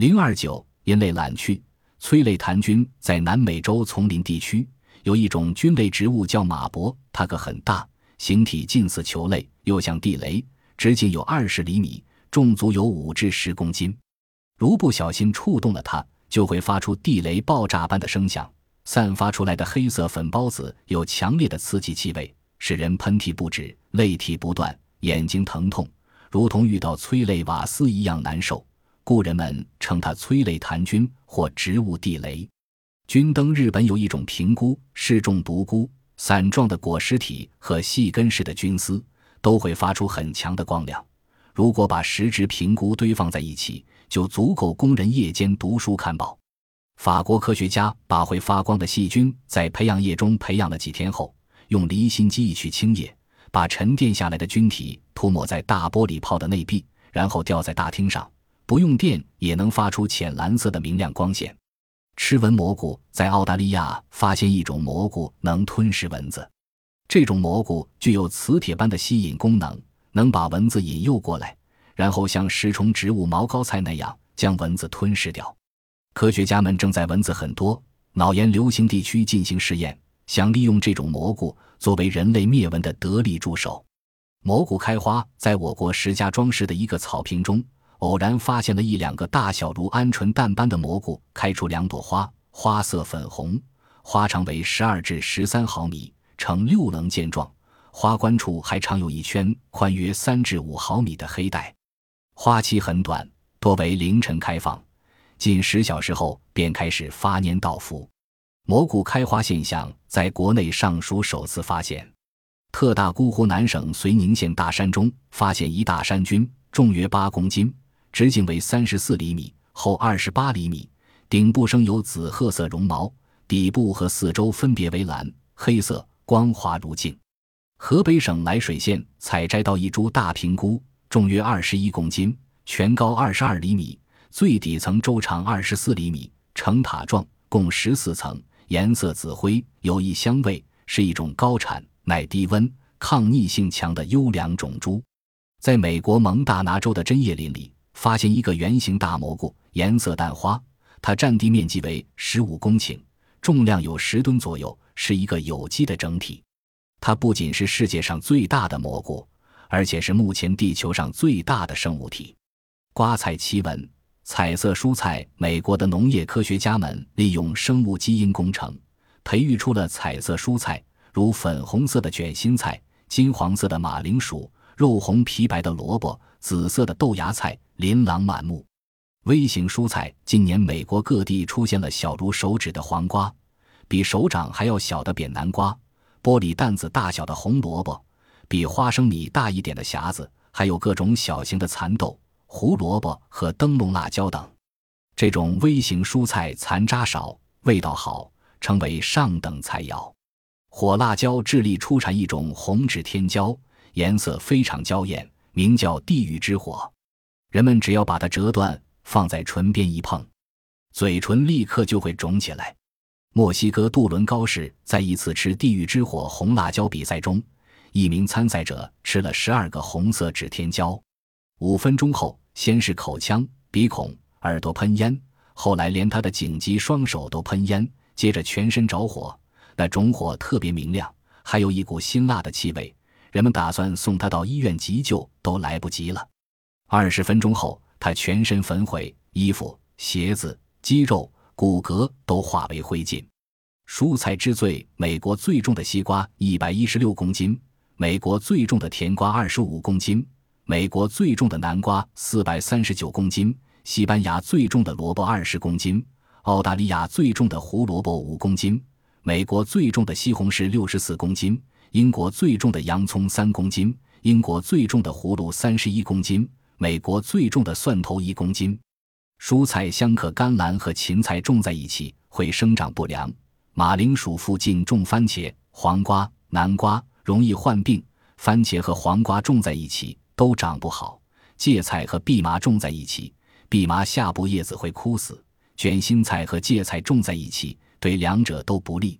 零二九因类懒去，催泪弹菌在南美洲丛林地区有一种菌类植物叫马勃，它个很大，形体近似球类，又像地雷，直径有二十厘米，重足有五至十公斤。如不小心触动了它，就会发出地雷爆炸般的声响。散发出来的黑色粉孢子有强烈的刺激气味，使人喷嚏不止、泪涕不断、眼睛疼痛，如同遇到催泪瓦斯一样难受。故人们称它催泪弹菌或植物地雷。菌灯日本有一种平菇，是种毒菇，伞状的果实体和细根似的菌丝都会发出很强的光亮。如果把十只平菇堆放在一起，就足够供人夜间读书看报。法国科学家把会发光的细菌在培养液中培养了几天后，用离心机一取清液，把沉淀下来的菌体涂抹在大玻璃泡的内壁，然后吊在大厅上，不用电也能发出浅蓝色的明亮光线。吃蚊蘑菇在澳大利亚发现一种蘑菇能吞噬蚊子，这种蘑菇具有磁铁般的吸引功能，能把蚊子引诱过来，然后像食虫植物毛膏菜那样将蚊子吞噬掉。科学家们正在蚊子很多、脑炎流行地区进行试验，想利用这种蘑菇作为人类灭蚊的得力助手。蘑菇开花在我国石家庄市的一个草坪中，偶然发现了一两个大小如鹌鹑蛋般的蘑菇，开出两朵花，花色粉红，花长为十二至十三毫米，呈六棱剑状，花冠处还常有一圈宽约三至五毫米的黑带。花期很短，多为凌晨开放。近十小时后便开始发蔫倒伏，蘑菇开花现象在国内尚属首次发现。特大沽湖南省遂宁县大山中发现一大山菌，重约八公斤，直径为三十四厘米，厚二十八厘米，顶部生有紫褐色绒毛，底部和四周分别为蓝、黑色，光滑如镜。河北省涞水县采摘到一株大平菇，重约二十一公斤，全高二十二厘米。最底层周长二十四厘米，呈塔状，共十四层，颜色紫灰，有益香味，是一种高产、耐低温、抗逆性强的优良种株。在美国蒙大拿州的针叶林里，发现一个圆形大蘑菇，颜色淡花，它占地面积为十五公顷，重量有十吨左右，是一个有机的整体。它不仅是世界上最大的蘑菇，而且是目前地球上最大的生物体。瓜菜奇闻。彩色蔬菜，美国的农业科学家们利用生物基因工程，培育出了彩色蔬菜，如粉红色的卷心菜、金黄色的马铃薯、肉红皮白的萝卜、紫色的豆芽菜，琳琅满目。微型蔬菜，今年美国各地出现了小如手指的黄瓜，比手掌还要小的扁南瓜，玻璃弹子大小的红萝卜，比花生米大一点的匣子，还有各种小型的蚕豆。胡萝卜和灯笼辣椒等，这种微型蔬菜残渣少，味道好，称为上等菜肴。火辣椒智利出产一种红指天椒，颜色非常娇艳，名叫地狱之火。人们只要把它折断，放在唇边一碰，嘴唇立刻就会肿起来。墨西哥杜伦高市在一次吃地狱之火红辣椒比赛中，一名参赛者吃了十二个红色指天椒，五分钟后。先是口腔、鼻孔、耳朵喷烟，后来连他的颈肌、双手都喷烟，接着全身着火，那种火特别明亮，还有一股辛辣的气味。人们打算送他到医院急救，都来不及了。二十分钟后，他全身焚毁，衣服、鞋子、肌肉、骨骼都化为灰烬。蔬菜之最，美国最重的西瓜一百一十六公斤，美国最重的甜瓜二十五公斤。美国最重的南瓜四百三十九公斤，西班牙最重的萝卜二十公斤，澳大利亚最重的胡萝卜五公斤，美国最重的西红柿六十四公斤，英国最重的洋葱三公斤，英国最重的葫芦三十一公斤，美国最重的蒜头一公斤。蔬菜相克甘蓝和芹菜种在一起会生长不良，马铃薯附近种番茄、黄瓜、南瓜容易患病，番茄和黄瓜种在一起。都长不好，芥菜和蓖麻种在一起，蓖麻下部叶子会枯死；卷心菜和芥菜种在一起，对两者都不利。